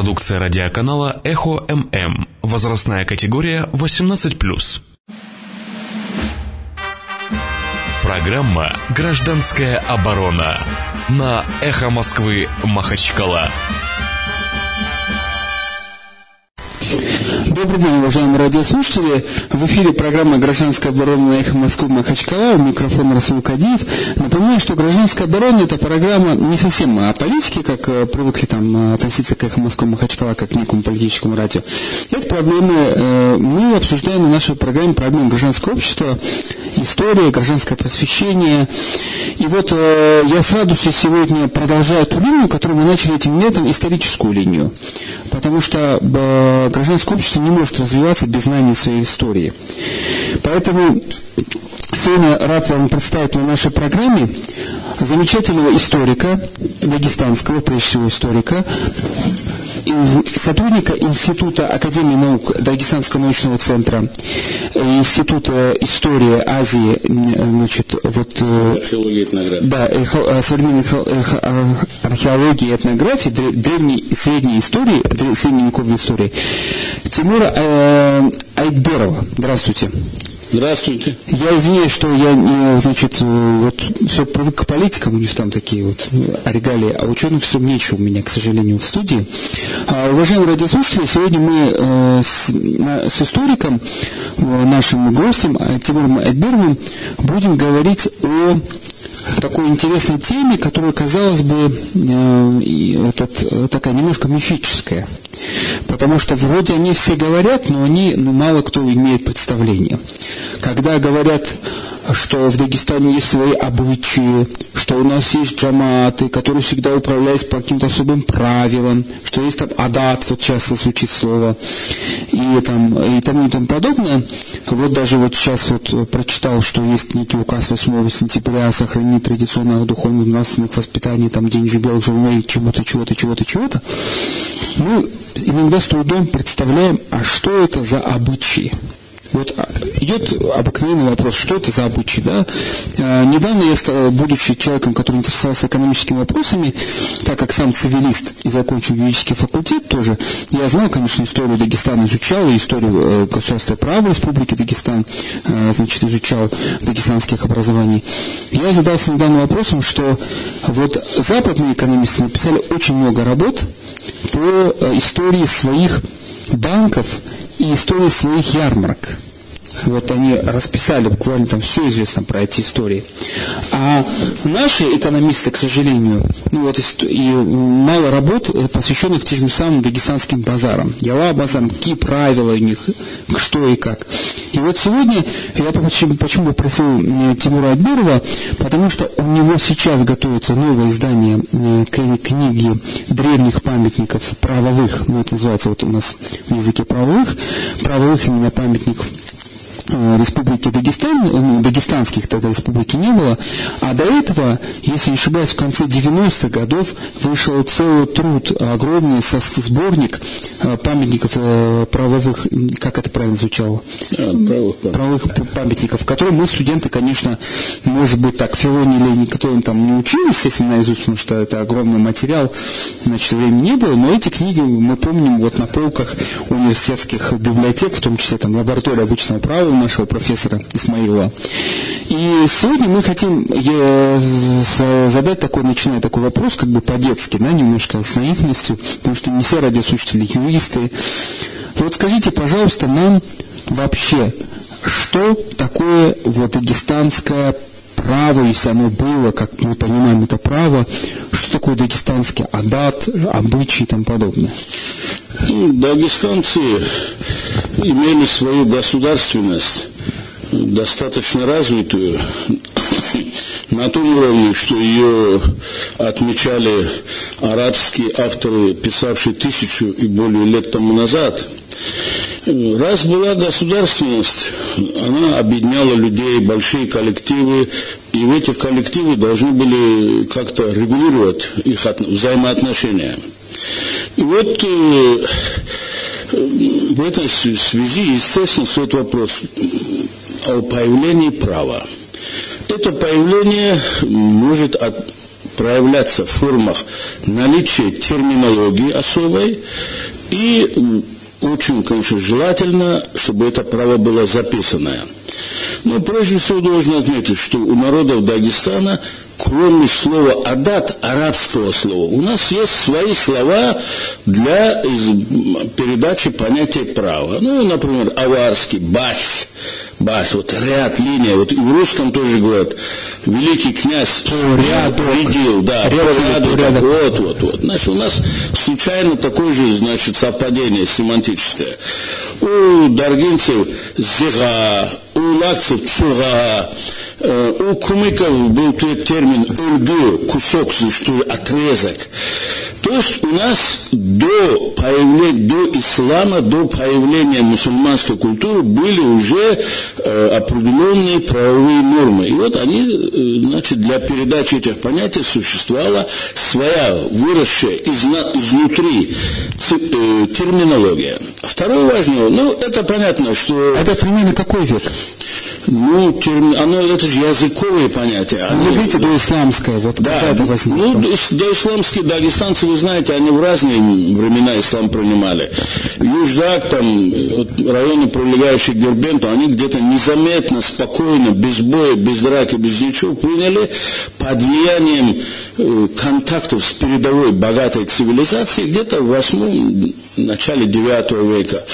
Продукция радиоканала «Эхо ММ». Возрастная категория 18+. Программа «Гражданская оборона» на «Эхо Москвы» Махачкала. Добрый день, уважаемые радиослушатели. В эфире программа «Гражданская оборона» на эхо Москвы Махачкала. У микрофона Расул Кадиев. Напоминаю, что «Гражданская оборона» – это программа не совсем о политике, как э, привыкли там относиться к эхо Москвы Махачкала, как к некому политическому радио. Это проблемы, э, мы обсуждаем на нашей программе проблемы гражданского общества, история, гражданское просвещение. И вот э, я с радостью сегодня продолжаю ту линию, которую мы начали этим летом, историческую линию. Потому что гражданское общество не может развиваться без знания своей истории. Поэтому сегодня рад вам представить на нашей программе замечательного историка, дагестанского, прежде всего историка, сотрудника Института Академии наук Дагестанского научного центра, э, Института истории Азии, значит, вот... Э, археология и этнография. Да, э, современной археологии и этнографии, древней средней истории, средневековой истории, Тимура Айтберова. Здравствуйте. Здравствуйте. Я извиняюсь, что я, значит, вот все привык к политикам, у них там такие вот регалии, а ученых все нечего у меня, к сожалению, в студии. А, уважаемые радиослушатели, сегодня мы э, с, с историком, э, нашим гостем, э, Тимуром Эдберовым, будем говорить о такой интересной теме, которая, казалось бы, э, этот, такая немножко мифическая. Потому что вроде они все говорят, но они, ну, мало кто имеет представление. Когда говорят что в Дагестане есть свои обычаи, что у нас есть джаматы, которые всегда управляются по каким-то особым правилам, что есть там адат, вот часто звучит слово, и, там, и тому и тому подобное. Вот даже вот сейчас вот прочитал, что есть некий указ 8 сентября о сохранении традиционных духовных нравственных воспитаний, там день жебел, живой, чего-то, чего-то, чего-то, чего-то. Мы иногда с трудом представляем, а что это за обычаи. Вот а, идет обыкновенный вопрос, что это за обычай, да? А, недавно я, стал, будучи человеком, который интересовался экономическими вопросами, так как сам цивилист и закончил юридический факультет тоже, я знал, конечно, историю Дагестана изучал, историю э, государства права Республики Дагестан, э, значит, изучал дагестанских образований. Я задался недавно вопросом, что вот западные экономисты написали очень много работ по э, истории своих банков и истории своих ярмарок. Вот они расписали буквально там все известно про эти истории. А наши экономисты, к сожалению, ну вот и мало работ, э, посвященных тем самым дагестанским базарам. Яла базарам, какие правила у них, что и как. И вот сегодня я почему, почему попросил э, Тимура Адбирова, потому что у него сейчас готовится новое издание э, книги древних памятников правовых, ну это называется вот у нас в языке правовых, правовых именно памятников республики Дагестан, э, ну, дагестанских тогда республики не было, а до этого, если не ошибаюсь, в конце 90-х годов вышел целый труд, огромный со, сборник э, памятников правовых, как это правильно звучало? А, правовых, правовых памятников, которые мы, студенты, конечно, может быть, так, филонили, никто там не учил, естественно, наизусть, потому что это огромный материал, значит, времени не было, но эти книги мы помним вот на полках университетских библиотек, в том числе там лаборатории обычного права, нашего профессора Исмаила. И сегодня мы хотим задать такой, начиная такой вопрос, как бы по-детски, да, немножко с наивностью, потому что не все радиослушатели юристы. Вот скажите, пожалуйста, нам вообще, что такое вот дагестанское право, если оно было, как мы понимаем это право, что такое дагестанский адат, обычаи и тому подобное? Дагестанцы имели свою государственность достаточно развитую на том уровне, что ее отмечали арабские авторы, писавшие тысячу и более лет тому назад. Раз была государственность, она объединяла людей, большие коллективы, и в этих коллективы должны были как-то регулировать их взаимоотношения. И вот э, в этой связи, естественно, стоит вопрос о появлении права. Это появление может от, проявляться в формах наличия терминологии особой и очень, конечно, желательно, чтобы это право было записанное. Но прежде всего должен отметить, что у народов Дагестана кроме слова «адат», арабского слова, у нас есть свои слова для передачи понятия права. Ну, например, аварский, бахс, бахс, вот ряд, линия, вот и в русском тоже говорят, великий князь рядил, да, ряду, ряду, вот, вот, вот. Значит, у нас случайно такое же, значит, совпадение семантическое. У даргинцев зига, у лакцев цуга, Э, у кумыков был термин «өлгü», кусок, что ли, отрезок. То есть у нас до появления, до ислама, до появления мусульманской культуры были уже э, определенные правовые нормы. И вот они, э, значит, для передачи этих понятий существовала своя выросшая изна, изнутри э, терминология. Второе важное, ну, это понятно, что... Это примерно какой век? Ну, терми... оно, это же языковые понятия. Они... Вы говорите доисламское, вот да, это возникло? Ну, доисламские дагестанцы, вы знаете, они в разные времена ислам принимали. Юждак, там, вот, районы, прилегающие к Дербенту, они где-то незаметно, спокойно, без боя, без драки, без ничего приняли под влиянием э, контактов с передовой богатой цивилизацией где-то в восьмом, начале девятого века.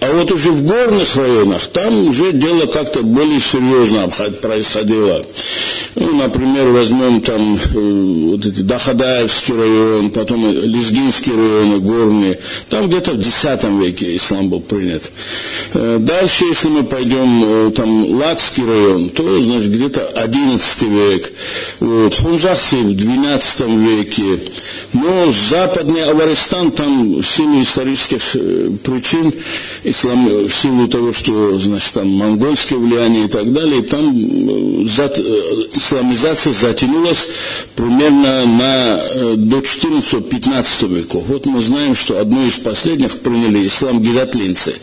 А вот уже в горных районах, там уже дело как-то более серьезно происходило. Ну, например, возьмем там э, вот эти Дахадаевский район, потом Лезгинский район, горные. Там где-то в X веке ислам был принят. Э, дальше, если мы пойдем, там Лакский район, то, значит, где-то XI век. Хунжахси в XII веке. Но западный Аваристан, там в силу исторических причин, ислам, в силу того, что, значит, там монгольское влияние и так далее, там исламизация затянулась примерно на, э, до 14-15 веков. Вот мы знаем, что одно из последних приняли ислам гидатлинцы.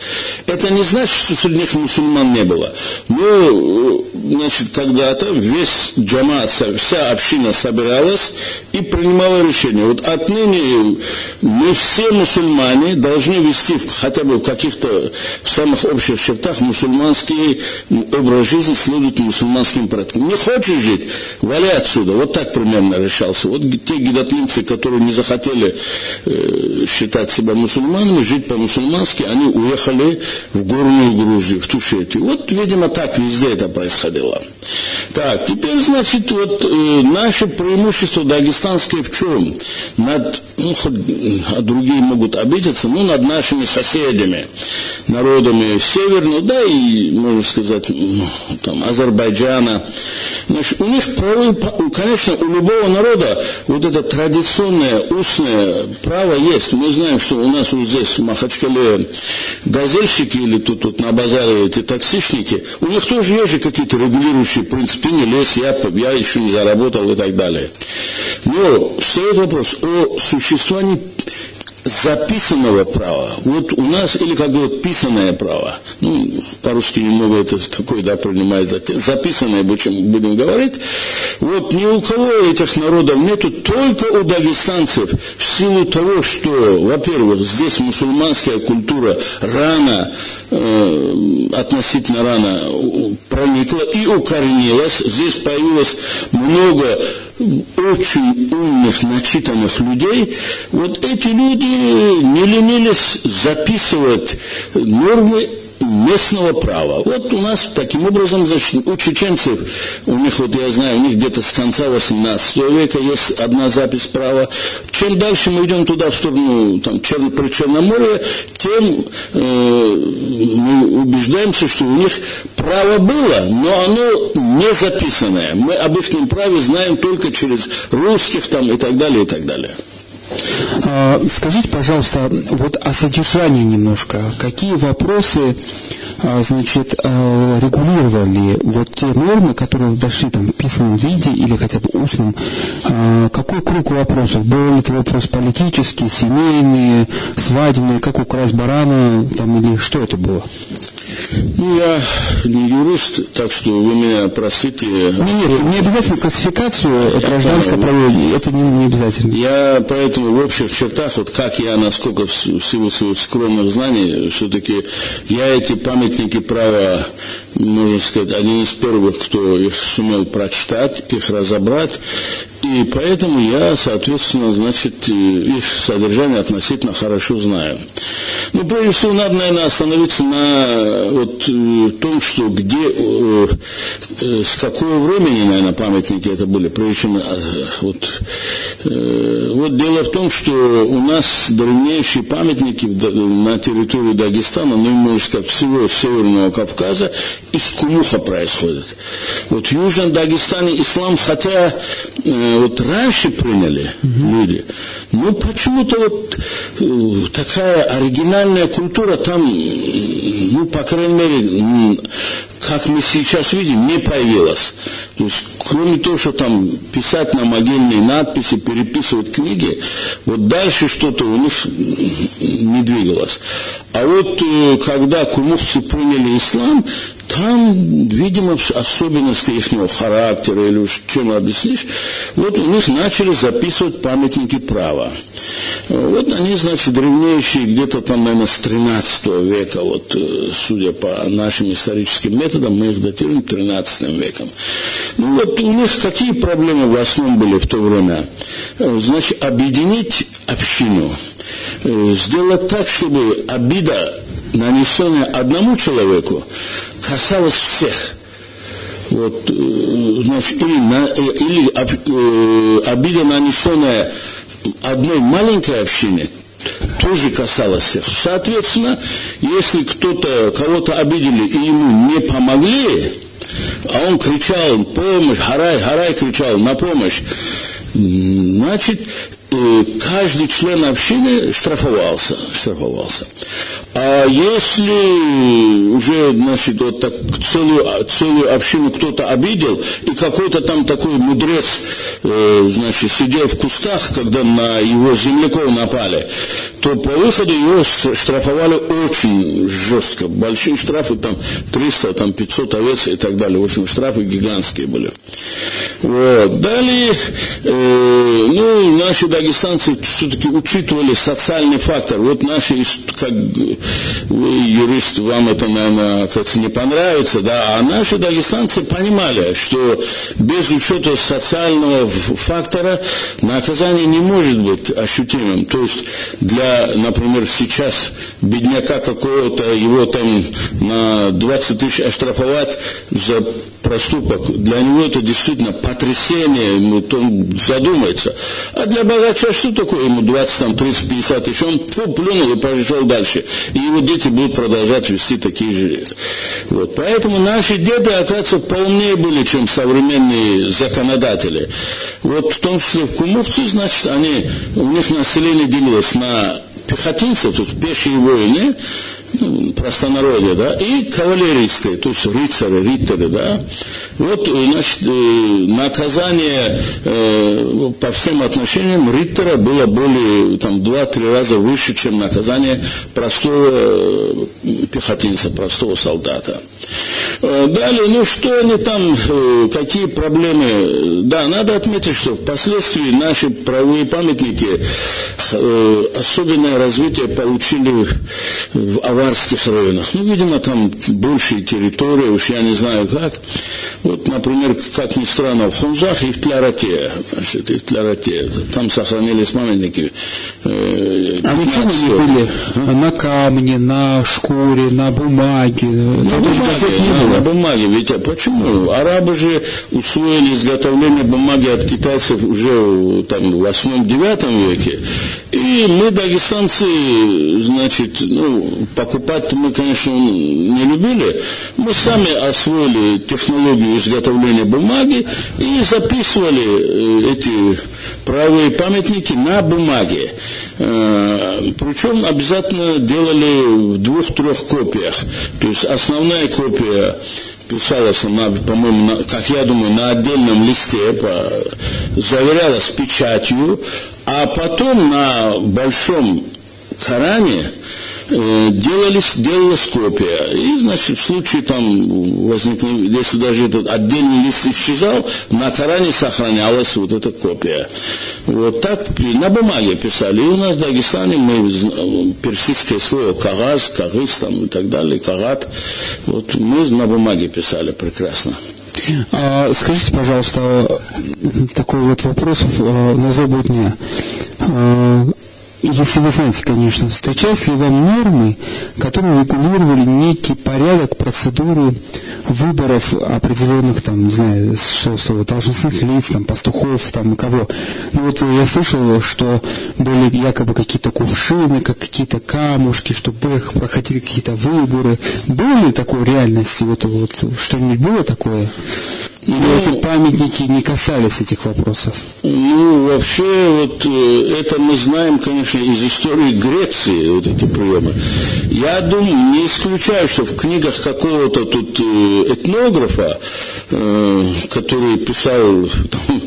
Это не значит, что среди них мусульман не было. Но, э, значит, когда-то весь джамат, вся община собиралась и принимала решение. Вот отныне мы все мусульмане должны вести хотя бы в каких-то в самых общих чертах мусульманский образ жизни следует мусульманским порядкам. Не хочешь жить, вали отсюда. Вот так примерно решался. Вот те гидатлинцы, которые не захотели э, считать себя мусульманами, жить по-мусульмански, они уехали в горную Грузию, в Тушетию. Вот, видимо, так везде это происходило. Так, теперь, значит, вот э, наше преимущество дагестанское в чем? Над, ну, хоть, а другие могут обидеться, ну, над нашими соседями, народами северного, да и, можно сказать, там, Азербайджана. Значит, у них правы, конечно, у любого народа вот это традиционное устное право есть. Мы знаем, что у нас вот здесь в Махачкале газельщики или тут, тут на базаре эти таксишники, у них тоже есть же какие-то регулирующие принципы, не лезь, я, я еще не заработал и так далее. Но стоит вопрос о существовании записанного права. Вот у нас, или как бы писанное право, ну, по-русски немного это такое, да, принимает записанное, будем, будем говорить, вот ни у кого этих народов нету, только у дагестанцев, в силу того, что, во-первых, здесь мусульманская культура рано, э, относительно рано проникла и укоренилась, здесь появилось много очень умных, начитанных людей, вот эти люди не ленились записывать нормы местного права. Вот у нас таким образом у чеченцев, у них, вот я знаю, у них где-то с конца 18 века есть одна запись права. Чем дальше мы идем туда, в сторону там, Чер... при Черноморье, тем э, мы убеждаемся, что у них право было, но оно не записанное. Мы об их праве знаем только через русских там и так далее, и так далее. А, скажите, пожалуйста, вот о содержании немножко. Какие вопросы а, значит, а, регулировали вот те нормы, которые дошли там в писанном виде или хотя бы устном, какой круг вопросов? Был это вопрос политический, семейный, свадебный, как украсть барана, там, или что это было? Ну, я не юрист, так что вы меня просите... Нет, нет, не обязательно классификацию гражданское право, это не, не обязательно. Я поэтому в общих чертах, вот как я, насколько в силу своих скромных знаний, все-таки я эти памятники права, можно сказать, один из первых, кто их сумел прочитать, их разобрать, и поэтому я, соответственно, значит, э, их содержание относительно хорошо знаю. Ну, прежде всего, надо, наверное, остановиться на вот, э, том, что где, э, с какого времени, наверное, памятники это были, прежде чем, вот, вот дело в том, что у нас древнейшие памятники на территории Дагестана, ну, можно сказать, всего Северного Кавказа, из Кумуха происходят. Вот в Южном Дагестане ислам, хотя вот раньше приняли угу. люди, но почему-то вот э, такая оригинальная культура там, ну, по крайней мере, как мы сейчас видим, не появилась. То есть, кроме того, что там писать на могильные надписи, переписывать книги, вот дальше что-то у них не двигалось. А вот э, когда кумовцы приняли ислам, там, видимо, особенности их характера или уж чем объяснишь, вот у них начали записывать памятники права. Вот они, значит, древнейшие где-то там, наверное, с 13 века, вот, э, судя по нашим историческим методам, мы их датируем 13 веком. Ну вот у них какие проблемы в основном были в то время? Э, значит, объединить общину, э, сделать так, чтобы обида, нанесенная одному человеку, касалась всех. Вот, значит, или, на, или обида, нанесенная одной маленькой общине тоже касалось всех. Соответственно, если кто-то, кого-то обидели и ему не помогли, а он кричал помощь, харай, харай кричал на помощь, значит, э, каждый член общины штрафовался, штрафовался. А если уже, значит, вот так целую, целую общину кто-то обидел, и какой-то там такой мудрец, э, значит, сидел в кустах, когда на его земляков напали, то по выходу его штрафовали очень жестко. Большие штрафы, там 300, там 500 овец и так далее. В общем, штрафы гигантские были. Вот. Далее, э, ну, наши дагестанцы все-таки учитывали социальный фактор. Вот наши, как вы юрист, вам это, наверное, как не понравится, да, а наши дагестанцы понимали, что без учета социального фактора наказание не может быть ощутимым. То есть для, например, сейчас бедняка какого-то, его там на 20 тысяч оштрафовать за проступок, для него это действительно потрясение, он задумается. А для богача что такое? Ему 20, там, 30, 50 тысяч, он фу, плюнул и пошел дальше. И его дети будут продолжать вести такие же. Вот. Поэтому наши деды, оказывается, полнее были, чем современные законодатели. Вот в том числе в Кумовце, значит, они, у них население делилось на пехотинцев, то есть пешие воины, простонародье, да, и кавалеристы, то есть рыцари, риттеры, да. Вот, значит, э, наказание э, по всем отношениям риттера было более, там, два-три раза выше, чем наказание простого э, пехотинца, простого солдата. Далее, ну что они там, какие проблемы? Да, надо отметить, что впоследствии наши правовые памятники особенное развитие получили в аварских районах. Ну, видимо, там большие территории, уж я не знаю как. Вот, например, как ни странно, в Хунзах и в Тляроте, значит, и в Тляроте, там сохранились памятники. Э, а вы чем они были? А? На камне, на шкуре, на бумаге? На там бумаге, не было. на бумаге. Ведь а почему? Арабы же усвоили изготовление бумаги от китайцев уже там, в 8-9 веке. И мы, дагестанцы, значит, ну, покупать мы, конечно, не любили. Мы сами освоили технологию изготовления бумаги и записывали э, эти правые памятники на бумаге. Э, Причем обязательно делали в двух-трех копиях. То есть основная копия писалась она, по-моему, как я думаю, на отдельном листе, по, заверялась печатью, а потом на большом Коране делались, делалась копия. И, значит, в случае там возникновения, если даже этот отдельный лист исчезал, на Коране сохранялась вот эта копия. Вот так на бумаге писали. И у нас в Дагестане мы персидское слово кагаз, кагыз там и так далее, кагат. Вот мы на бумаге писали прекрасно. А, скажите, пожалуйста, такой вот вопрос э, на злобу А, если вы знаете, конечно, встречались ли вам нормы, которые регулировали некий порядок, процедуры выборов определенных, там, не знаю, что слово, должностных лиц, там, пастухов, там, кого. Ну вот я слышал, что были якобы какие-то кувшины, как какие-то камушки, что проходили какие-то выборы. Было ли такой реальности? Вот, вот что-нибудь было такое? Или ну, эти памятники не касались этих вопросов? Ну, вообще, вот э, это мы знаем, конечно, из истории Греции, вот эти приемы. Я думаю, не исключаю, что в книгах какого-то тут э, этнографа, э, который писал там,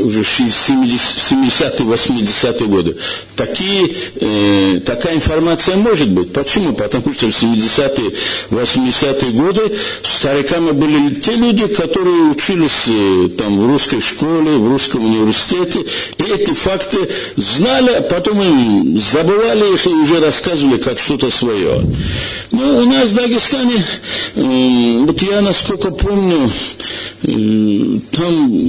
уже 70-е, 80-е годы, такие, такая информация может быть. Почему? Потому что в 70-е, 80-е годы стариками были те люди, которые которые учились там в русской школе, в русском университете, и эти факты знали, а потом им забывали их и уже рассказывали как что-то свое. Ну, у нас в Дагестане, вот я насколько помню, там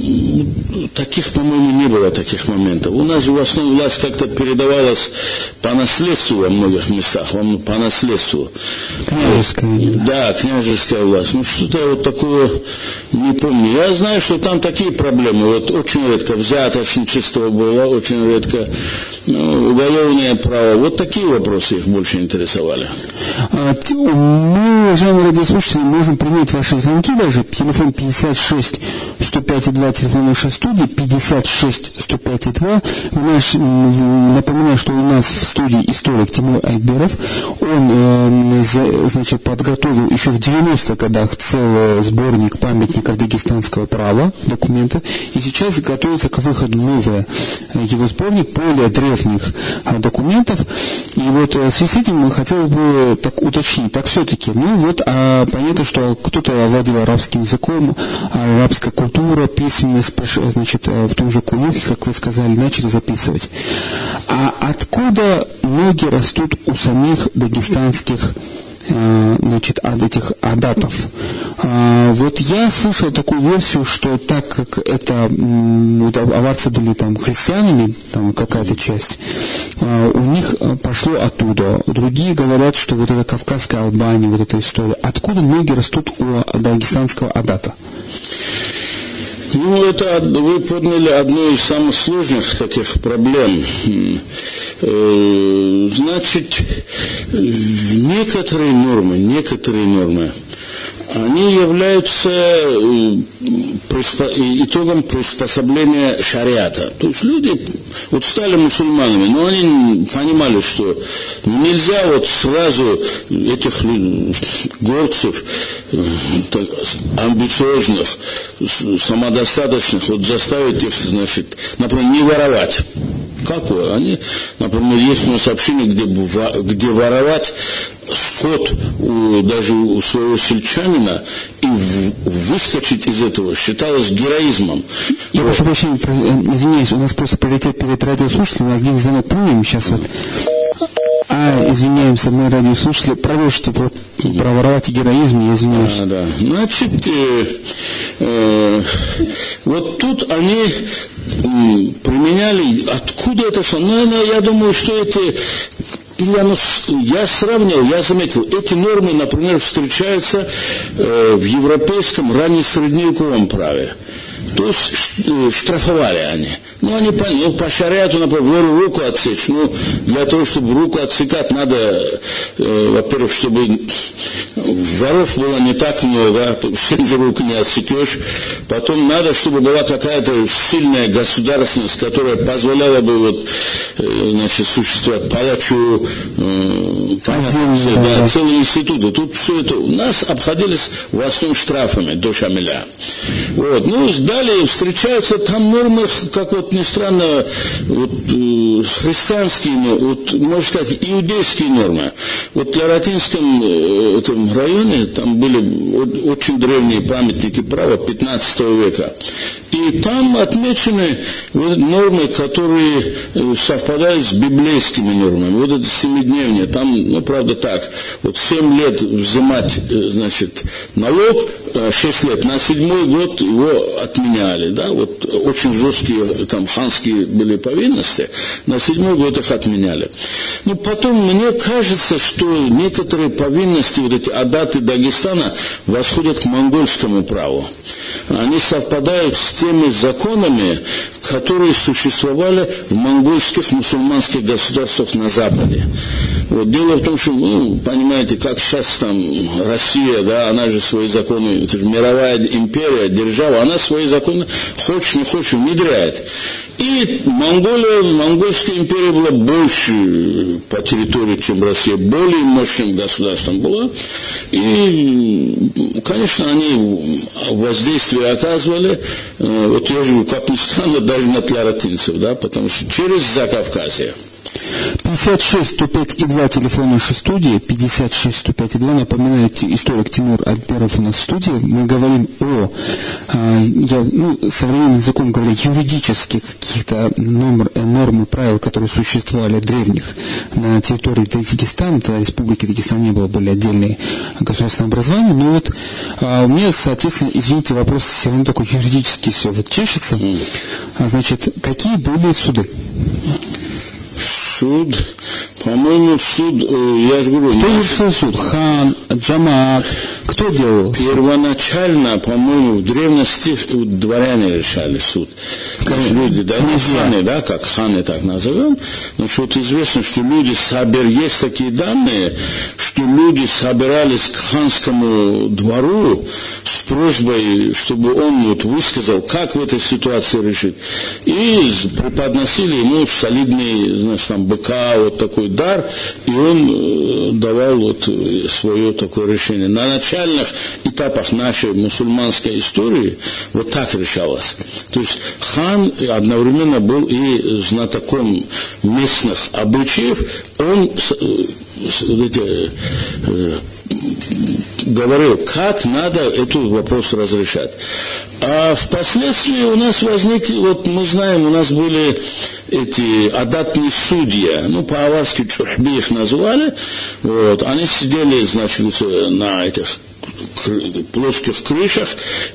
таких, по-моему, не было таких моментов. У нас в основном власть как-то передавалась по наследству во многих местах, по наследству. Княжеская. Да, княжеская власть. Ну, что-то вот такого не помню. Я знаю, что там такие проблемы. Вот очень редко взяточничество было, очень редко ну, уголовное право. Вот такие вопросы их больше интересовали. А, мы, уважаемые радиослушатели, можем принять ваши звонки даже. Телефон 56 105 2, телефон нашей студии 56 105 2. Наш, напоминаю, что у нас в студии историк Тимур Айберов. Он, э, значит, подготовил еще в 90-х годах целый сборник памятников дагестанского права, документы. И сейчас готовится к выходу новый э, его сборник более древних э, документов. И вот в связи с этим мы хотели бы так уточнить, так все-таки, ну вот а, понятно, что кто-то овладел арабским языком, арабская культура, письменность, значит, в том же Кулухе, как вы сказали, начали записывать. А откуда ноги растут у самих дагестанских Э, значит, от этих адатов. А, вот я слышал такую версию, что так как это вот аварцы были там христианами, там какая-то часть, а, у них э, пошло оттуда. Другие говорят, что вот это Кавказская Албания, вот эта история. Откуда ноги растут у дагестанского адата? Ну, это вы подняли одну из самых сложных таких проблем. Э, значит, некоторые нормы, некоторые нормы – они являются э, итогом приспособления шариата. То есть люди вот стали мусульманами, но они понимали, что нельзя вот сразу этих горцев э, амбициозных, самодостаточных, вот заставить их, значит, например, не воровать. Какое? Они, например, есть у нас общины, где, где воровать скот у, даже у своего сельчанина и в, выскочить из этого считалось героизмом. Я прошу прощения, э, извиняюсь, у нас просто приоритет перед радиослушателем, у нас один звонок примем сейчас вот. А, извиняемся, мы радиослушатели, продолжите про, про воровать и героизм, я извиняюсь. А, да. Значит, э, э, вот тут они э, применяли, откуда это что? Ну, я думаю, что это или оно, я сравнил, я заметил, эти нормы, например, встречаются э, в европейском раннесредневековом праве. То есть э, штрафовали они. Ну, они ну, по шариату, например, руку отсечь. Ну, для того, чтобы руку отсекать, надо, э, во-первых, чтобы воров было не так много, всем же рук не отсекешь. Потом надо, чтобы была какая-то сильная государственность, которая позволяла бы вот, э, значит, существовать палачу, э, понятно, все, да, целые институты. Тут все это у нас обходились в основном штрафами до Шамиля. Вот. Ну, далее встречаются там нормы, как вот ни странно, вот, э, христианские, вот, можно сказать, иудейские нормы. Вот для Латинском э, этом районе там были очень древние памятники права 15 века. И там отмечены вот нормы, которые э, совпадают с библейскими нормами. Вот это семидневнее, там, ну, правда так, вот семь лет взимать, э, значит, налог, э, шесть лет, на седьмой год его отменяли, да, вот очень жесткие там ханские были повинности, на седьмой год их отменяли. Но ну, потом мне кажется, что некоторые повинности, вот эти адаты Дагестана, восходят к монгольскому праву. Они совпадают с теми законами, которые существовали в монгольских мусульманских государствах на Западе. Вот дело в том, что, ну, понимаете, как сейчас там Россия, да, она же свои законы, это же мировая империя, держава, она свои законы, хочешь не хочешь, внедряет. И Монголия, Монгольская империя была больше по территории, чем Россия, более мощным государством была. И, конечно, они воздействие оказывали, э, вот я же, как ни странно, даже на тларатинцев, да, потому что через Закавказье. 56 105 и 2 телефон нашей студии, 56 105 и 2, напоминаю, историк Тимур Альперов у нас в студии. Мы говорим о, а, я, ну, современным языком говоря, юридических каких-то норм, норм и правил, которые существовали древних на территории Дагестана, тогда республики Дагестан не было, были отдельные государственные образования, но вот а, у меня, соответственно, извините, вопрос все равно такой юридический все вот чешется. А, значит, какие были суды? Суд, по-моему, суд, э, я же говорю... Кто решил суд? Хан, Джамат, кто делал? Первоначально, по-моему, в древности дворяне решали суд. Значит, люди, да, не ханы, да, как ханы так назовем, но что вот известно, что люди собер, есть такие данные, что люди собирались к ханскому двору с просьбой, чтобы он вот высказал, как в этой ситуации решить. И преподносили ему солидный, значит, там, быка, вот такой дар, и он э, давал вот свое такое решение. На начальных этапах нашей мусульманской истории вот так решалось. То есть хан одновременно был и знатоком местных обычаев, он эти, э, говорил, как надо этот вопрос разрешать. А впоследствии у нас возникли, вот мы знаем, у нас были эти адатные судьи, ну, по-аварски чурхби их назвали, вот, они сидели, значит, на этих плоских крышах,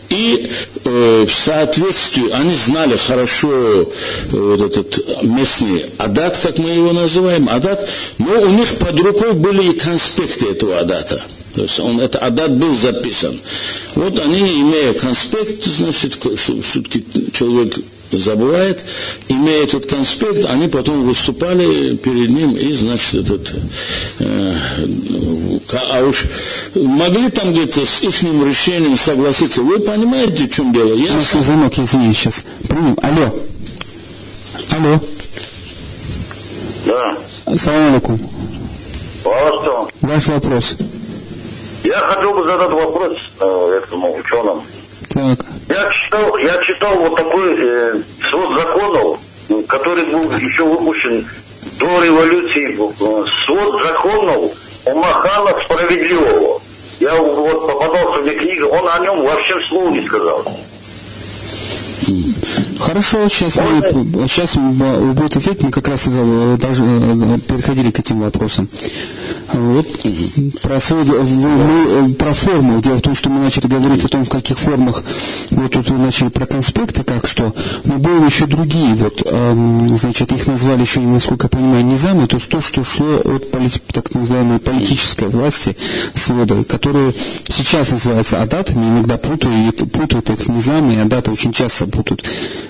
и э, в соответствии, они знали хорошо э, вот этот местный адат, как мы его называем, адат, но у них под рукой были и конспекты этого адата. То есть он, это адат был записан. Вот они, имея конспект, значит, все-таки человек забывает, имея этот конспект, они потом выступали перед ним и, значит, этот, э, а уж могли там где-то с их решением согласиться. Вы понимаете, в чем дело? Я сам... звонок, извините, сейчас. Примем. Алло. Алло. Да. Салам алейкум. Ваш вопрос. Я хотел бы задать вопрос э, этому ученому. Так. Я читал, я читал вот такой э, свод законов, который был еще выпущен до революции. Э, свод законов Умахана Справедливого. Я вот попадался мне книга, он о нем вообще слова не сказал. Хорошо, сейчас мы, сейчас будет ответить, мы как раз э, даже э, переходили к этим вопросам. Вот про, мы, про форму. Дело в том, что мы начали говорить о том, в каких формах. Вот тут вы начали про конспекты, как что. Но были еще другие. Вот, эм, значит, их назвали еще, насколько я понимаю, низамы. То есть то, что шло от полит, так называемой политической власти свода, которые сейчас называются адатами, иногда путают, путают их низамы, и адаты очень часто путают.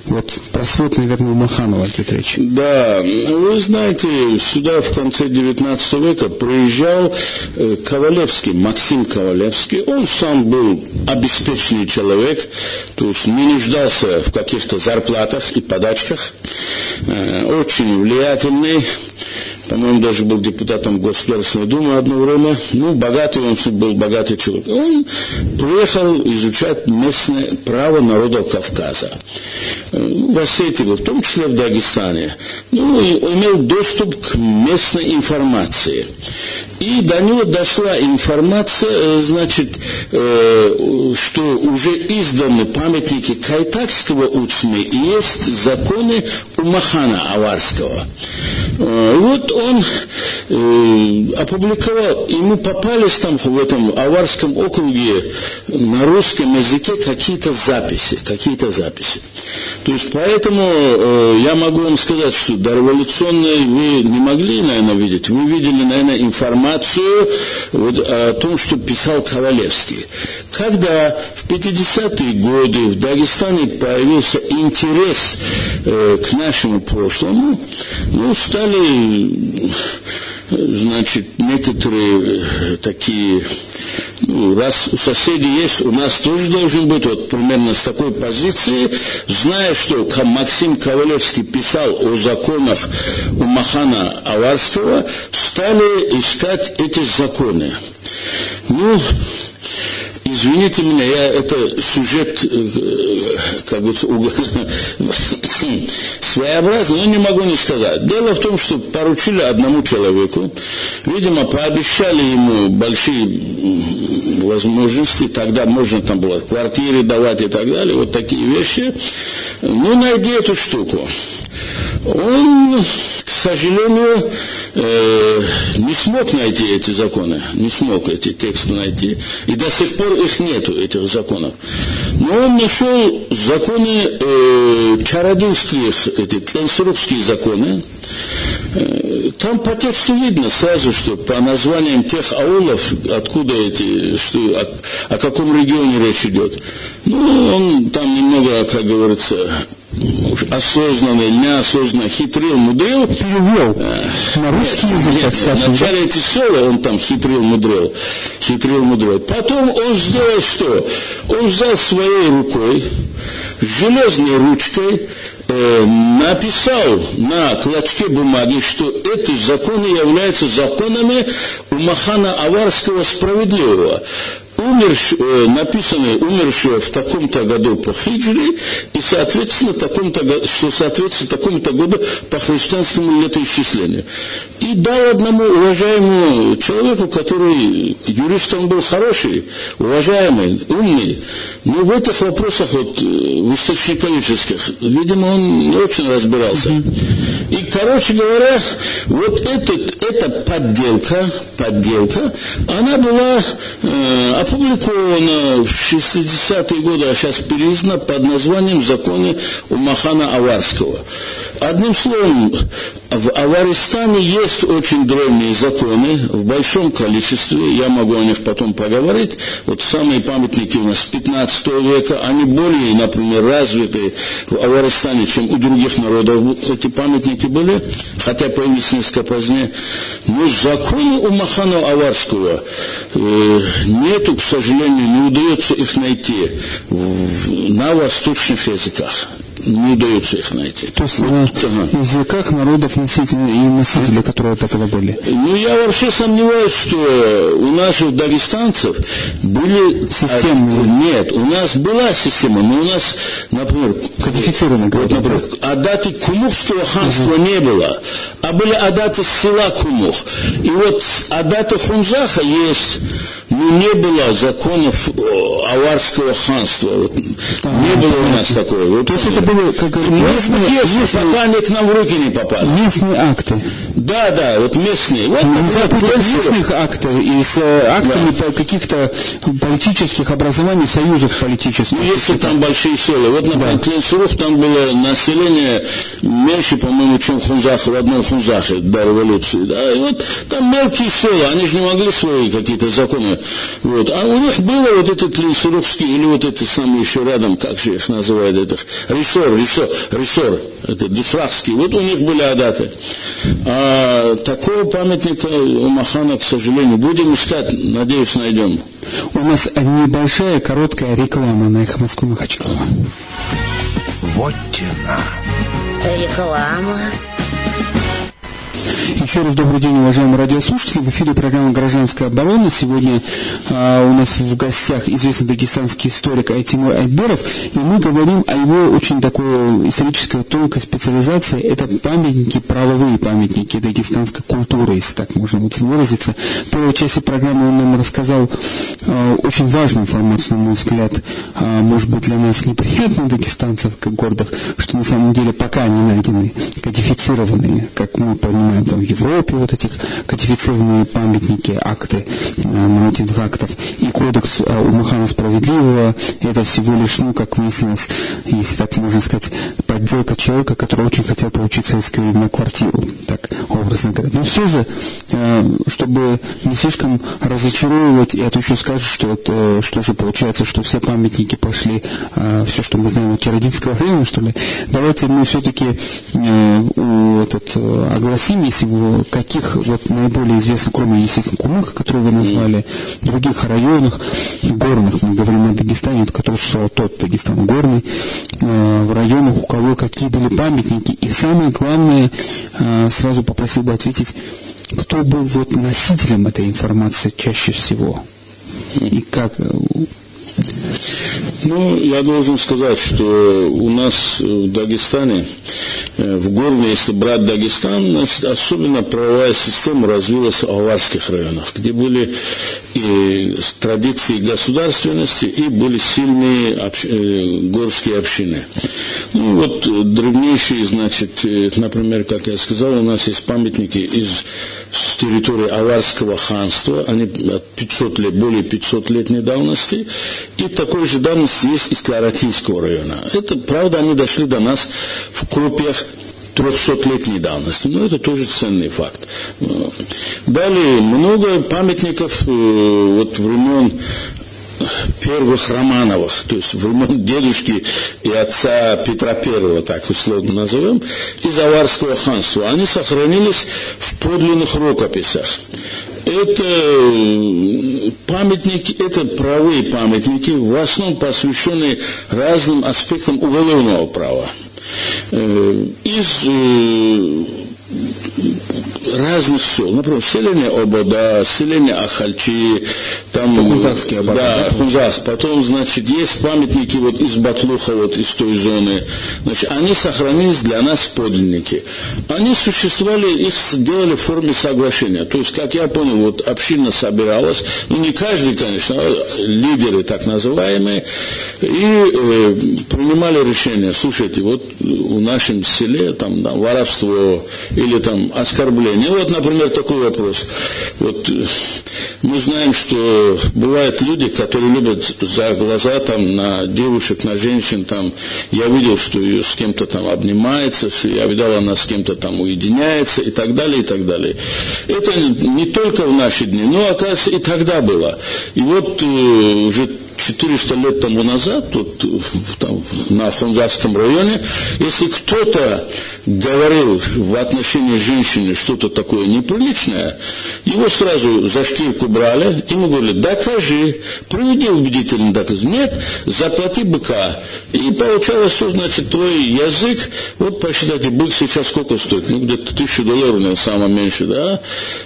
Вот про свод, наверное, у Маханова идет речь. Да, вы знаете, сюда в конце 19 века приезжал э, Ковалевский, Максим Ковалевский. Он сам был обеспеченный человек, то есть не нуждался в каких-то зарплатах и подачках. Э, очень влиятельный по-моему, даже был депутатом Государственной Думы одно время. Ну, богатый он был, богатый человек. Он приехал изучать местное право народов Кавказа. Ну, в Осетии, в том числе в Дагестане. Ну, и имел доступ к местной информации. И до него дошла информация, э, значит, э, что уже изданы памятники Кайтакского учны и есть законы Умахана Аварского. Э, вот он опубликовал, ему попались там в этом Аварском округе на русском языке какие-то записи, какие-то записи. То есть поэтому я могу вам сказать, что дореволюционные вы не могли, наверное, видеть, вы видели, наверное, информацию вот, о том, что писал Ковалевский. Когда в 50-е годы в Дагестане появился интерес э, к нашему прошлому, ну, стали, значит, некоторые э, такие ну, раз у соседей есть, у нас тоже должен быть вот примерно с такой позиции, зная, что Максим Ковалевский писал о законах у Махана Аварского, стали искать эти законы. Ну, Извините меня, я это сюжет э, как бы своеобразный, но не могу не сказать. Дело в том, что поручили одному человеку, видимо, пообещали ему большие возможности, тогда можно там было квартиры давать и так далее, вот такие вещи. Ну, найди эту штуку. Он, сожалению, э, не смог найти эти законы, не смог эти тексты найти, и до сих пор их нету, этих законов. Но он нашел законы э, чародинских, эти тленсурские законы, э, там по тексту видно сразу, что по названиям тех аулов, откуда эти, что, о, о каком регионе речь идет. Ну, он там немного, как говорится, осознанно или неосознанно хитрил, мудрил. Перевел на русский язык, так скажем. Вначале эти села он там хитрил, мудрил. Хитрил, мудрил. Потом он сделал что? Он взял своей рукой, железной ручкой, э, написал на клочке бумаги, что эти законы являются законами у Махана Аварского справедливого умер, э, написано умершего в таком-то году по хиджре, и, соответственно, таком-то, что соответствует такому-то году по христианскому летоисчислению. И дал одному уважаемому человеку, который юрист он был хороший, уважаемый, умный, но в этих вопросах, вот, э, в источниковических, видимо, он не очень разбирался. И, короче говоря, вот этот, эта подделка, подделка, она была э, опубликована в 60-е годы, а сейчас переиздана под названием «Законы у Махана Аварского». Одним словом, в Аваристане есть очень древние законы в большом количестве, я могу о них потом поговорить. Вот самые памятники у нас 15 века, они более, например, развиты в Аваристане, чем у других народов эти памятники были, хотя появились несколько позднее. Но законы у Махана Аварского э, нету, к сожалению, не удается их найти на восточных языках не удается их найти. То есть вот, ага. в языках народов носителей и носителей, которые от этого были? Ну, я вообще сомневаюсь, что у наших дагестанцев были... Системные? От... Нет, у нас была система, но у нас, например... Кодифицированные, вот, например, адаты Кумухского ханства угу. не было, а были адаты села Кумух. И вот адаты Хунзаха есть ну, не было законов аварского ханства. Вот, а, не было у нас такого. Вот, То есть это было, как местные, местные, они к нам в руки не попали. Местные акты. Да, да, вот местные. Вот, не запутать местных актов и с э, актами да. каких-то политических образований, союзов политических. Ну, если там большие села. Вот, например, да. Тленсуров, там было население меньше, по-моему, чем в Хунзахе, в одном Хунзахе до революции. Да, и вот там мелкие села, они же не могли свои какие-то законы Вот. А у них было вот этот Ленсуровский, или вот это самое еще рядом, как же их называют, этих, Рисор, Рисор, Рисор, это Дусрахский, вот у них были адаты. А такого памятника у Махана, к сожалению, будем искать, надеюсь, найдем. У нас небольшая, короткая реклама на «Эхо Москвы Махачкала». Вот Реклама. Еще раз добрый день, уважаемые радиослушатели. В эфире программа «Гражданская оборона». Сегодня а, у нас в гостях известный дагестанский историк Айтимур Айберов. И мы говорим о его очень такой исторической тонкой специализации. Это памятники, правовые памятники дагестанской культуры, если так можно вот выразиться. В первой части программы он нам рассказал а, очень важную информацию, на мой взгляд, а, может быть, для нас неприятную дагестанцев, как гордых, что на самом деле пока не найдены, кодифицированные, как мы понимаем, там, в Европе вот этих кодифицированные памятники, акты э, нормативных актов и кодекс э, Умахана Справедливого, это всего лишь, ну, как выяснилось, если так можно сказать, подделка человека, который очень хотел получить советскую на квартиру, так образно говоря. Но все же, э, чтобы не слишком разочаровывать, и это еще скажут, что это, что же получается, что все памятники пошли, все, что мы знаем от Чародинского района, что ли, давайте мы все-таки этот, огласим, если в каких вот наиболее известных, кроме, естественно, Кумыха, которые вы назвали, в других районах горных, мы говорим о Дагестане, это который существовал тот Дагестан горный, э, в районах, у кого какие были памятники. И самое главное, э, сразу попросил бы ответить, кто был вот носителем этой информации чаще всего? И как э, ну, я должен сказать, что у нас в Дагестане, э, в Горной, если брать Дагестан, значит, особенно правовая система развилась в аварских районах, где были и традиции государственности, и были сильные общ... Э, горские общины. Ну, вот древнейшие, значит, э, например, как я сказал, у нас есть памятники из с территории Аварского ханства, они от 500 лет, более 500 летней давности, и такой же давности есть из Кларатинского района. Это, правда, они дошли до нас в копиях 300-летней давности. Но это тоже ценный факт. Далее, много памятников э, вот времен первых Романовых, то есть времен дедушки и отца Петра Первого, так условно назовем, из Аварского ханства. Они сохранились в подлинных рукописях. Это памятники, это правые памятники, в основном посвященные разным аспектам уголовного права. Э, из э, разных сел. Например, селение Обода, селение Ахальчи, там... Хунзахский Обода. Да, Хунзах. Потом, значит, есть памятники вот из Батлуха, вот из той зоны. Значит, они сохранились для нас в подлиннике. Они существовали, их сделали в форме соглашения. То есть, как я понял, вот община собиралась, ну не каждый, конечно, а лидеры так называемые, и э, принимали решение, слушайте, вот в нашем селе там да, воровство или там оскорбление. Вот, например, такой вопрос. Вот э, мы знаем, что бывают люди, которые любят за глаза там на девушек, на женщин там. Я видел, что ее с кем-то там обнимается, я видел, она с кем-то там уединяется и так далее, и так далее. Это не только в наши дни, но, оказывается, и тогда было. И вот э, уже 400 лет тому назад, тут там, на Хунзарском районе, если кто-то говорил в отношении женщины что-то такое неприличное, его сразу за шкирку брали, ему говорили, докажи, приведи убедительный доказ. Нет, заплати быка. И получалось, что значит твой язык, вот посчитайте, бык сейчас сколько стоит? Ну, где-то тысячу долларов, наверное, самое меньше, да?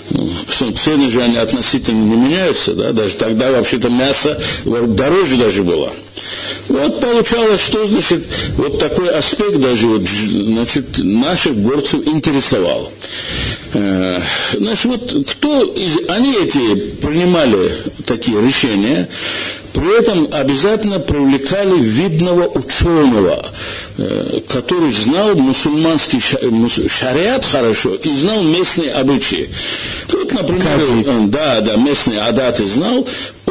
Ну, цены же они относительно не меняются, да? Даже тогда вообще-то мясо дороже даже было. Вот получалось, что значит вот такой аспект даже вот, значит, наших горцев интересовал. Э, значит, вот кто из, они эти принимали такие решения, при этом обязательно привлекали видного ученого, э, который знал мусульманский шариат хорошо и знал местные обычаи. Вот, например, да, да, местные адаты знал,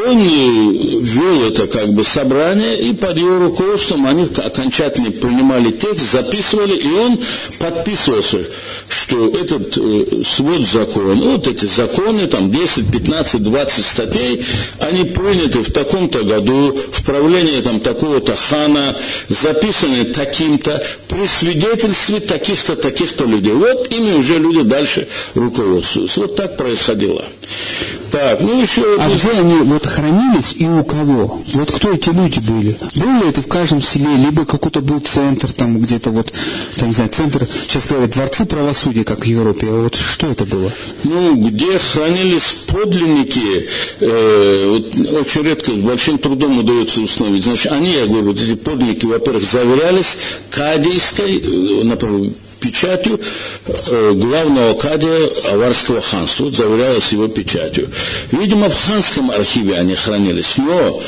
он вел это как бы собрание, и под его руководством они окончательно принимали текст, записывали, и он подписывался, что этот э, свод закон, вот эти законы, там 10, 15, 20 статей, они приняты в таком-то году, в правлении там такого-то хана, записаны таким-то, при свидетельстве таких-то, таких-то людей. Вот ими уже люди дальше руководствуются. Вот так происходило. Так, ну еще... А где они вот хранились и у кого? Вот кто эти люди были? Было ли это в каждом селе, либо какой-то был центр там где-то вот, там, не знаю, центр, сейчас говорят, дворцы правосудия, как в Европе, а вот что это было? Ну, где хранились подлинники, э, вот очень редко, большим трудом удается установить. Значит, они, я говорю, вот эти подлинники, во-первых, заверялись кадийской, э, например, печатью э, главного кадия Аварского ханства, вот заверялось его печатью. Видимо, в ханском архиве они хранились, но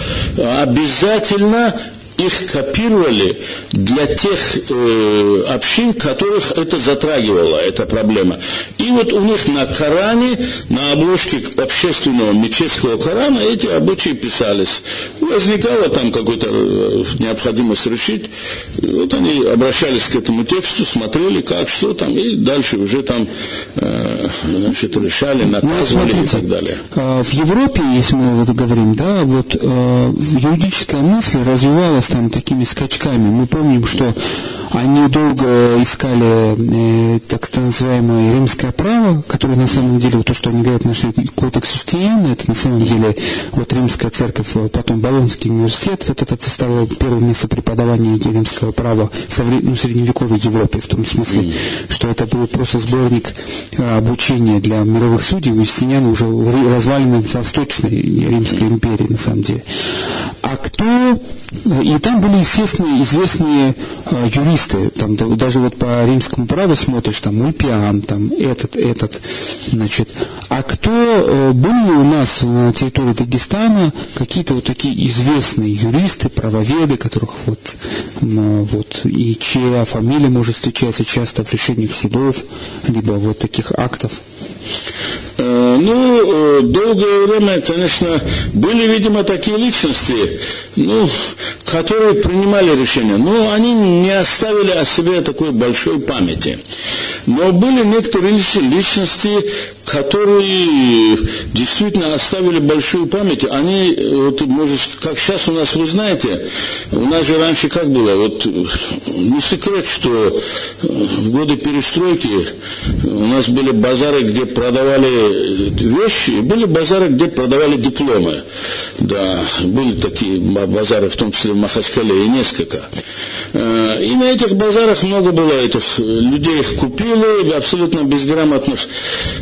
обязательно их копировали для тех э, общин, которых это затрагивало, эта проблема. И вот у них на Коране, на обложке общественного мечетского Корана эти обычаи писались. Возникала там какая-то э, необходимость решить. И вот они обращались к этому тексту, смотрели, как, что там, и дальше уже там э, значит, решали, ну, наказывали ну, и так далее. А, в Европе, если мы вот говорим, да, вот э, юридическая мысль развивалась там такими скачками. Мы помним, что они долго искали э, так называемое римское право, которое на самом деле, вот то, что они говорят, нашли кодекс Устиена, это на самом деле вот римская церковь, э, потом Болонский университет, вот это составило первое место преподавания римского права в ну, средневековой Европе, в том смысле, что это был просто сборник э, обучения для мировых судей, у Устиняна уже развалины в Восточной Римской империи, на самом деле. А кто и там были, естественно, известные э, юристы, там даже вот по римскому праву смотришь, там Ульпиан, там этот, этот, значит. А кто э, были у нас на территории Дагестана какие-то вот такие известные юристы, правоведы, которых вот, вот и чья фамилия может встречаться часто в решениях судов, либо вот таких актов? Э, ну, э, долгое время, конечно, были, видимо, такие личности, ну, которые принимали решения, но они не оставили о себе такой большой памяти. Но были некоторые личности, которые действительно оставили большую память. Они, вот, может, как сейчас у нас, вы знаете, у нас же раньше как было, вот не секрет, что в годы перестройки у нас были базары, где продавали вещи, и были базары, где продавали дипломы. Да, были такие базары, в том числе в Махачкале, и несколько. Э, и на этих базарах много было этих людей, их купили, абсолютно безграмотных.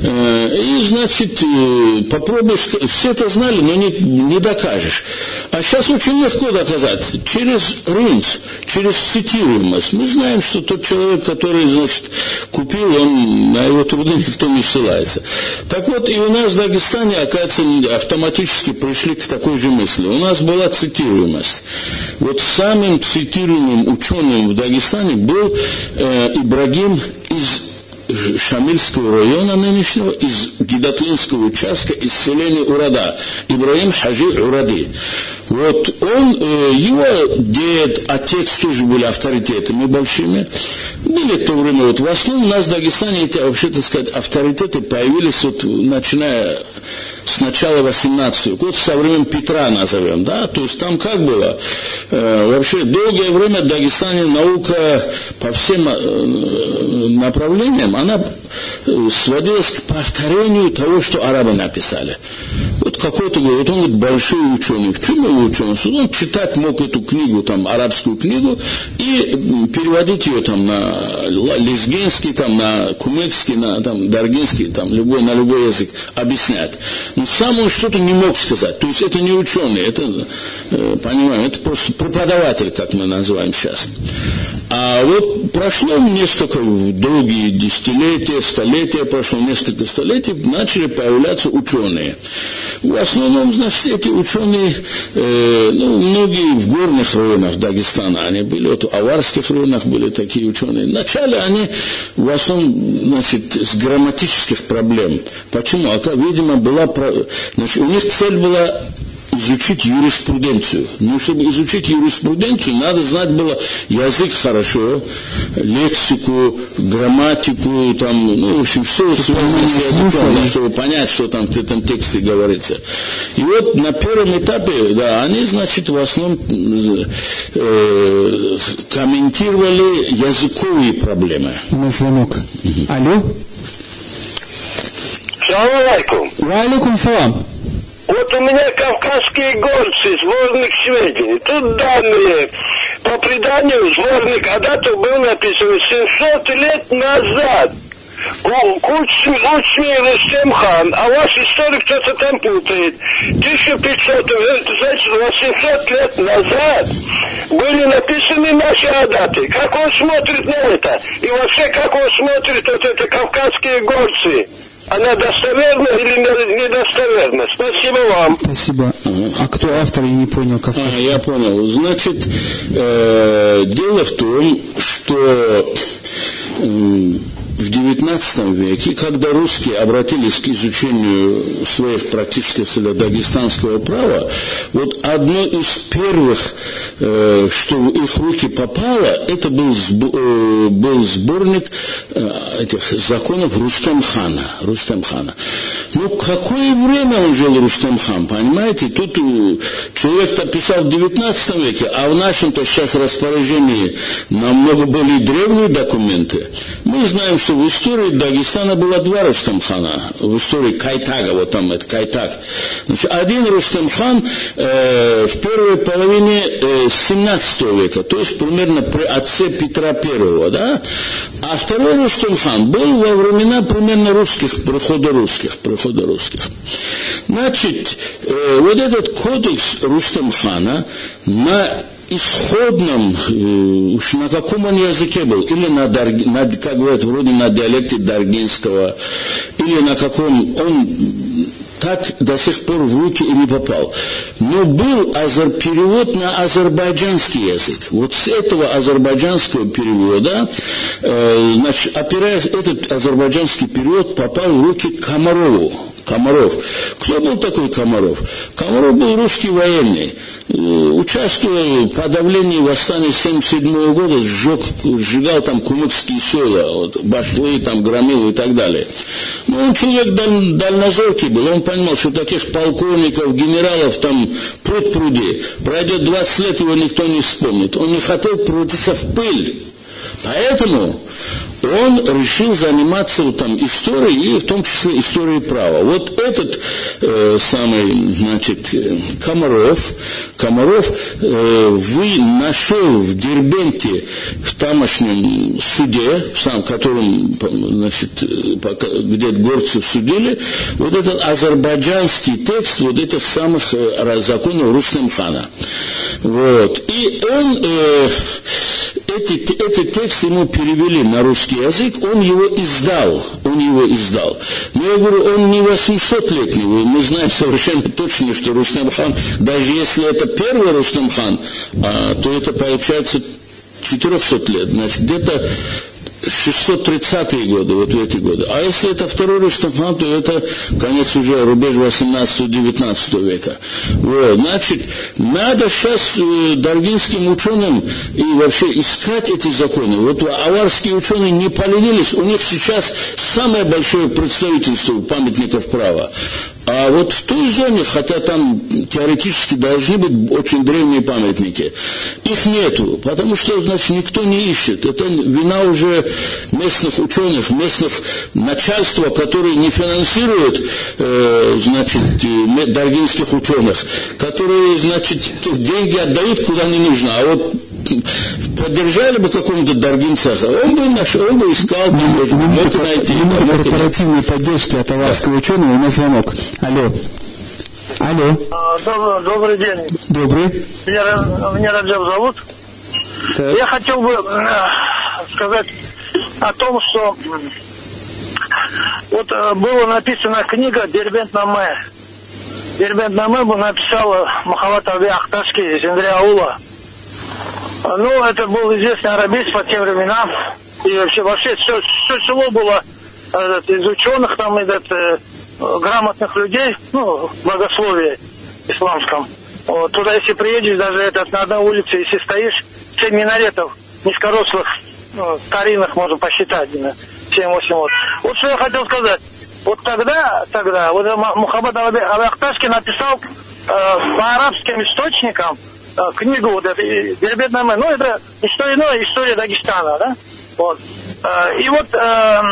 Э, и, значит, э, попробуешь, все это знали, но не, не докажешь. А сейчас очень легко доказать. Через рынц, через цитируемость. Мы знаем, что тот человек, который, значит, купил, он на его труды никто не ссылается. Так вот, и у нас в Дагестане, оказывается, автоматически пришли к такой же мысли. У нас была цитируемость. Вот самым цитируемым ученым в Дагестане был э, Ибрагим из Шамильского района нынешнего, из Гидатлинского участка, из селения Урада, Ибраим Хаджи Уради. Вот он, э, его дед, отец тоже были авторитетами большими. Были в то время, вот в основном у нас в Дагестане эти, вообще, так сказать, авторитеты появились, вот, начиная с начала 18 века, вот со времен Петра назовем, да, то есть там как было? Э, вообще долгое время в Дагестане наука по всем э, направлениям, она э, сводилась к повторению того, что арабы написали. Вот какой-то, вот он говорит, большой ученый. В чем его ученость? Он читать мог эту книгу, там, арабскую книгу, и переводить ее там на лезгинский, там, на кумекский, на там, даргинский, там, любой, на любой язык объяснять. Но сам он что-то не мог сказать. То есть это не ученый, это, э, понимаем, это просто преподаватель, как мы называем сейчас. А вот прошло несколько, долгие десятилетия, столетия, прошло несколько столетий, начали появляться ученые. В основном, значит, эти ученые, э, ну, многие в горных районах Дагестана, они были, вот в аварских районах были такие ученые. Вначале они в основном, значит, с грамматических проблем. Почему? А, видимо, была, значит, у них цель была изучить юриспруденцию. Но чтобы изучить юриспруденцию, надо знать было язык хорошо, лексику, грамматику, там, ну, в общем, все связано с языком, чтобы понять, что там в этом тексте говорится. И вот на первом этапе, да, они, значит, в основном э, комментировали языковые проблемы. У нас звонок. Алло? Салам алейкум. Ва алейкум салам. Вот у меня кавказские горцы, сборник сведений. Тут данные. По преданию сборник когда-то был написан 700 лет назад. Кучми Рустем хан, а ваш историк кто-то там путает. 1500, значит, 800 лет назад были написаны наши адаты. Как он смотрит на это? И вообще, как он смотрит вот это кавказские горцы? Она достоверна или недостоверна? Спасибо вам. Спасибо. А кто автор, я не понял. А, я понял. Значит, э, дело в том, что э, в XIX веке, когда русские обратились к изучению своих практических целей дагестанского права, вот одно из первых, э, что в их руки попало, это был, э, был сборник э, этих законов Рустемхана. Рустемхана. Ну, какое время он жил Рустемхан, понимаете? Тут человек-то писал в XIX веке, а в нашем-то сейчас распоряжении намного более древние документы. Мы знаем, что в истории Дагестана было два Рустамхана. В истории Кайтага, вот там это Кайтаг. Значит, один Рустамхан э, в первой половине э, 17 века, то есть примерно при отце Петра I, да? А второй Рустамхан был во времена примерно русских, прихода русских, прихода русских. Значит, э, вот этот кодекс Рустамхана на исходном, э, уж на каком он языке был, или на, на как говорят, вроде на диалекте Даргинского, или на каком, он так до сих пор в руки и не попал. Но был азер, перевод на азербайджанский язык. Вот с этого азербайджанского перевода, э, значит, опираясь, этот азербайджанский перевод попал в руки Комарову. Комаров. Кто был такой Комаров? Комаров был русский военный. Э, участвовал в подавлении восстания 1977 года, сжег, сжигал там кумыкские села, вот, башлы, там, громил и так далее. Но он человек даль, дальнозоркий был, он понимал, что таких полковников, генералов там пруд пруди. Пройдет 20 лет, его никто не вспомнит. Он не хотел превратиться в пыль. Поэтому он решил заниматься там историей и в том числе историей права. Вот этот э, самый, значит, э, Комаров, Комаров э, вы нашел в Дербенте в тамошнем суде, в самом котором, значит, э, где горцев судили, вот этот азербайджанский текст вот этих самых э, законов Рустемхана. Вот. И он э, эти, этот текст ему перевели на русский язык, он его издал, он его издал. Но я говорю, он не 800-летний, мы знаем совершенно точно, что Рустам хан, даже если это первый Рустам хан, а, то это получается 400 лет, значит, где-то 630-е годы, вот в эти годы. А если это второй Рустамхан, то это конец уже рубеж 18-19 века. Вот, значит, надо сейчас э, даргинским ученым и вообще искать эти законы. Вот аварские ученые не поленились, у них сейчас самое большое представительство памятников права. А вот в той зоне, хотя там теоретически должны быть очень древние памятники, их нету, потому что, значит, никто не ищет. Это вина уже местных ученых, местных начальства, которые не финансируют, э, значит, э, даргинских ученых, которые, значит, деньги отдают куда не нужно. А вот поддержали бы какого-то Даргинца, он бы, наш, он бы искал, не может, мог найти. Минута корпоративной поддержки от аварского ученого, у нас звонок. Алло. Алло. А, добрый, добрый день. Добрый. Меня, меня Раджаб зовут. Так. Я хотел бы э, сказать о том, что вот э, была написана книга Дербент Наме. Дербент Наме написал Махават Аби Ахташки из Аула. Ну, это был известный арабист по тем временам. И вообще, вообще все, все село было этот, из ученых, там, этот, э, грамотных людей, ну, богословие. исламском. Вот, туда, если приедешь, даже этот, на одной улице, если стоишь, 7 минаретов низкорослых, ну, старинных можно посчитать, 7-8 вот. Вот что я хотел сказать. Вот тогда, тогда, вот Мухаммад Алахташки написал э, по арабским источникам книгу вот эту, Дербетнаме, ну это что иное, история Дагестана, да? Вот. Э, и вот э,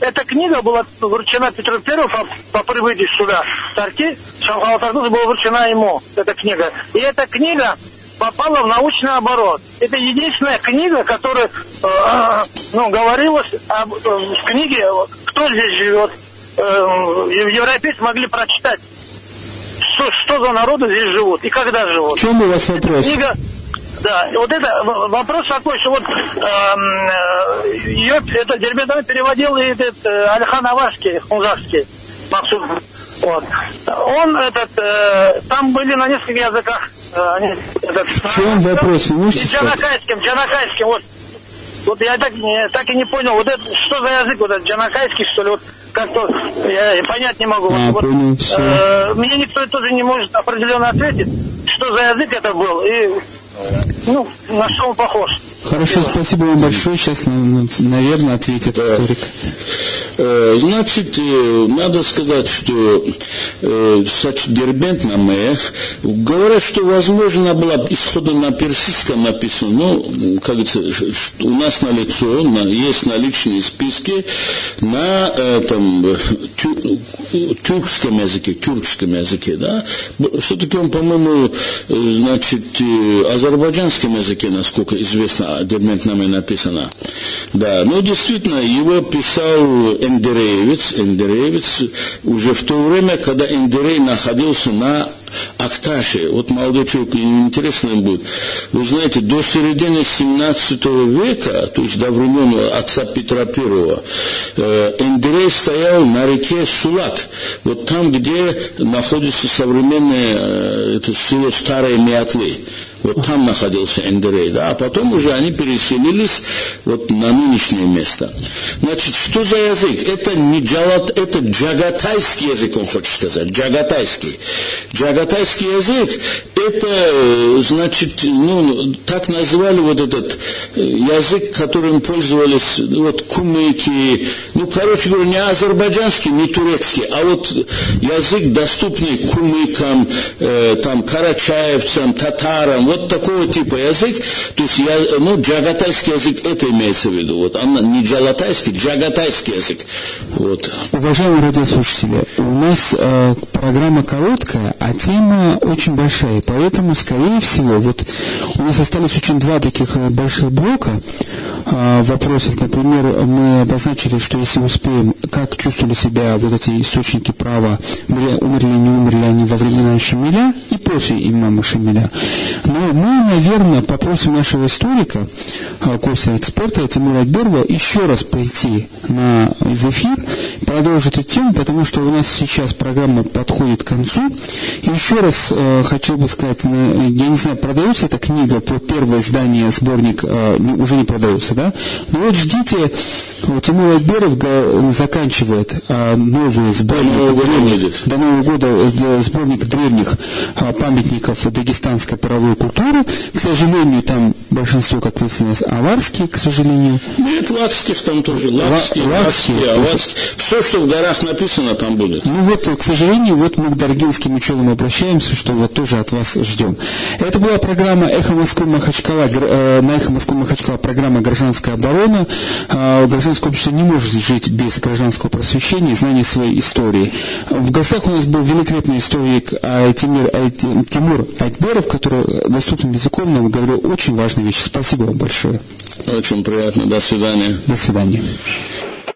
эта книга была вручена Петру Первому по, по прибытии сюда. Тарки, Шамхала Тартуз была вручена ему, эта книга. И эта книга попала в научный оборот. Это единственная книга, которая э, ну, говорилось об, э, в книге, кто здесь живет. Э, европейцы могли прочитать, что, что за народы здесь живут и когда живут. В чем у вас вопрос? Эта книга, да, вот это вопрос такой, что вот э, ее, это Дербентовый переводил и этот э, Альхан Аварский, Хунзарский, Максут. Вот. Он этот, э, там были на нескольких языках. Э, этот, в чем вопрос? Джанакайским, Джанакайским, вот. Вот я так, не, так и не понял, вот это, что за язык, вот этот джанакайский, что ли, вот как-то я, я понять не могу. А, вот, понял, все. Э, мне никто тоже не может определенно ответить, что за язык это был. И ну, на что он похож. Хорошо, спасибо вам большое. Сейчас, наверное, ответит да. историк. Э, значит, э, надо сказать, что э, Дербент на говорят, что возможно была исходно на персидском написано, но, как говорится, у нас на лицо есть наличные списки на этом тюркском языке, тюркском языке, да. Все-таки он, по-моему, значит, азербайджанском языке, насколько известно, Дербент на написано. Да, ну, действительно, его писал Эндереевец, Эндереевец уже в то время, когда Эндерей находился на Акташе. Вот молодой человек, интересно им будет. Вы знаете, до середины 17 века, то есть до времен отца Петра I, э, Эндерей стоял на реке Сулак. Вот там, где находится современное э, это село Старые Мятлы. Вот там находился Эндерей, да, а потом уже они переселились вот на нынешнее место. Значит, что за язык? Это не джалат, это джагатайский язык, он хочет сказать, джагатайский. Джагатайский язык, это, значит, ну, так назвали вот этот э, язык, которым пользовались вот кумыки, ну, короче говоря, не азербайджанский, не турецкий, а вот язык, доступный кумыкам, э, там, карачаевцам, татарам, вот такого типа язык, то есть, я, ну, джагатайский язык, это имеется в виду, вот, она не джалатайский, джагатайский язык, вот. Уважаемые радиослушатели, у нас э, программа короткая, а тема очень большая, поэтому, скорее всего, вот у нас остались очень два таких э, больших блока э, вопросов, например, мы обозначили, что если успеем, как чувствовали себя вот эти источники права, умерли, не умерли они во времена Шамиля и после имама Шамиля. Но мы, наверное, попросим нашего историка, э, курса эксперта Тимура Акберова еще раз прийти на, в эфир, продолжить эту тему, потому что у нас сейчас программа подходит к концу. Еще раз э, хочу бы сказать, э, я не знаю, продается эта книга по первое издание, сборник, э, уже не продается, да? Но вот ждите, вот Тимур Акберов заканчивает э, новый сборник до Нового, древних, до Нового года э, сборник древних памятников дагестанской паровой культуры. К сожалению, там большинство, как выяснилось, аварские, к сожалению. Нет, лакских там тоже. Лакские, лакские, лакские, аварские. Все, что в горах написано, там будет. Ну вот, к сожалению, вот мы к даргинским ученым обращаемся, что вот тоже от вас ждем. Это была программа «Эхо Москвы Махачкала», э, на «Эхо Москвы Махачкала» программа «Гражданская оборона». Э, гражданское общество не может жить без гражданского просвещения и знания своей истории. В гостях у нас был великолепный историк Тимур, Тимур Айтберов, который доступным языком нам говорил очень важные вещи. Спасибо вам большое. Очень приятно. До свидания. До свидания.